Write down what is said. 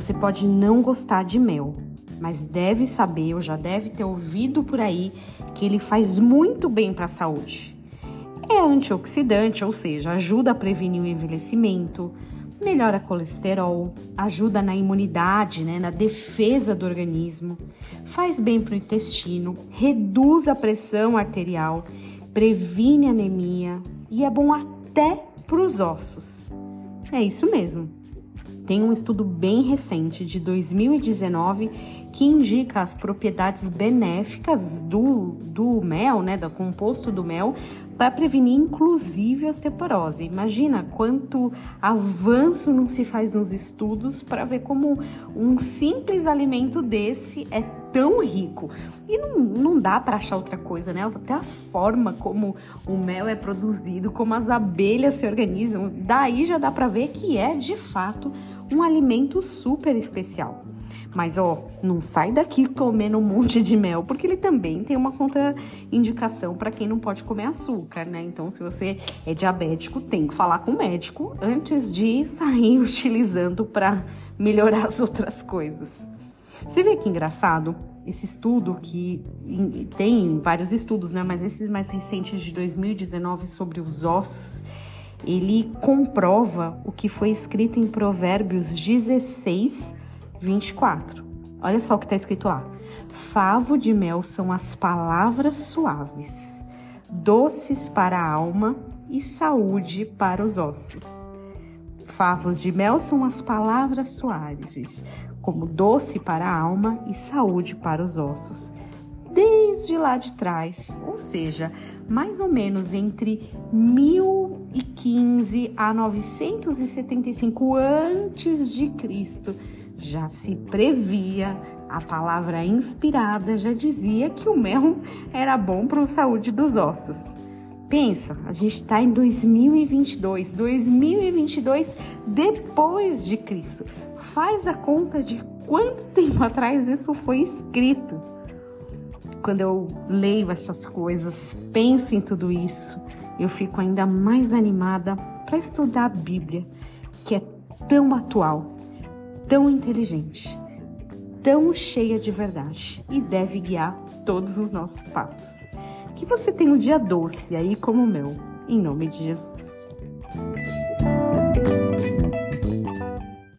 Você pode não gostar de mel, mas deve saber, ou já deve ter ouvido por aí, que ele faz muito bem para a saúde. É antioxidante, ou seja, ajuda a prevenir o envelhecimento, melhora colesterol, ajuda na imunidade, né, na defesa do organismo, faz bem para o intestino, reduz a pressão arterial, previne anemia e é bom até para os ossos. É isso mesmo. Tem um estudo bem recente de 2019 que indica as propriedades benéficas do, do mel, né, do composto do mel, para prevenir inclusive osteoporose. Imagina quanto avanço não se faz nos estudos para ver como um simples alimento desse é tão rico. E não, não dá para achar outra coisa, né? Até a forma como o mel é produzido, como as abelhas se organizam, daí já dá para ver que é de fato um alimento super especial. Mas ó, não sai daqui comendo um monte de mel, porque ele também tem uma contraindicação para quem não pode comer açúcar, né? Então, se você é diabético, tem que falar com o médico antes de sair utilizando para melhorar as outras coisas. Você vê que engraçado? Esse estudo que tem vários estudos, né? Mas esse mais recente de 2019 sobre os ossos, ele comprova o que foi escrito em Provérbios 16, 24. Olha só o que está escrito lá. Favo de mel são as palavras suaves, doces para a alma e saúde para os ossos. Favos de mel são as palavras suaves, como doce para a alma e saúde para os ossos. Desde lá de trás, ou seja, mais ou menos entre 1015 a 975 antes de Cristo, já se previa, a palavra inspirada já dizia que o mel era bom para a saúde dos ossos. Pensa, a gente está em 2022, 2022 depois de Cristo. Faz a conta de quanto tempo atrás isso foi escrito. Quando eu leio essas coisas, penso em tudo isso, eu fico ainda mais animada para estudar a Bíblia, que é tão atual, tão inteligente, tão cheia de verdade e deve guiar todos os nossos passos. Que você tenha um dia doce aí como o meu, em nome de Jesus.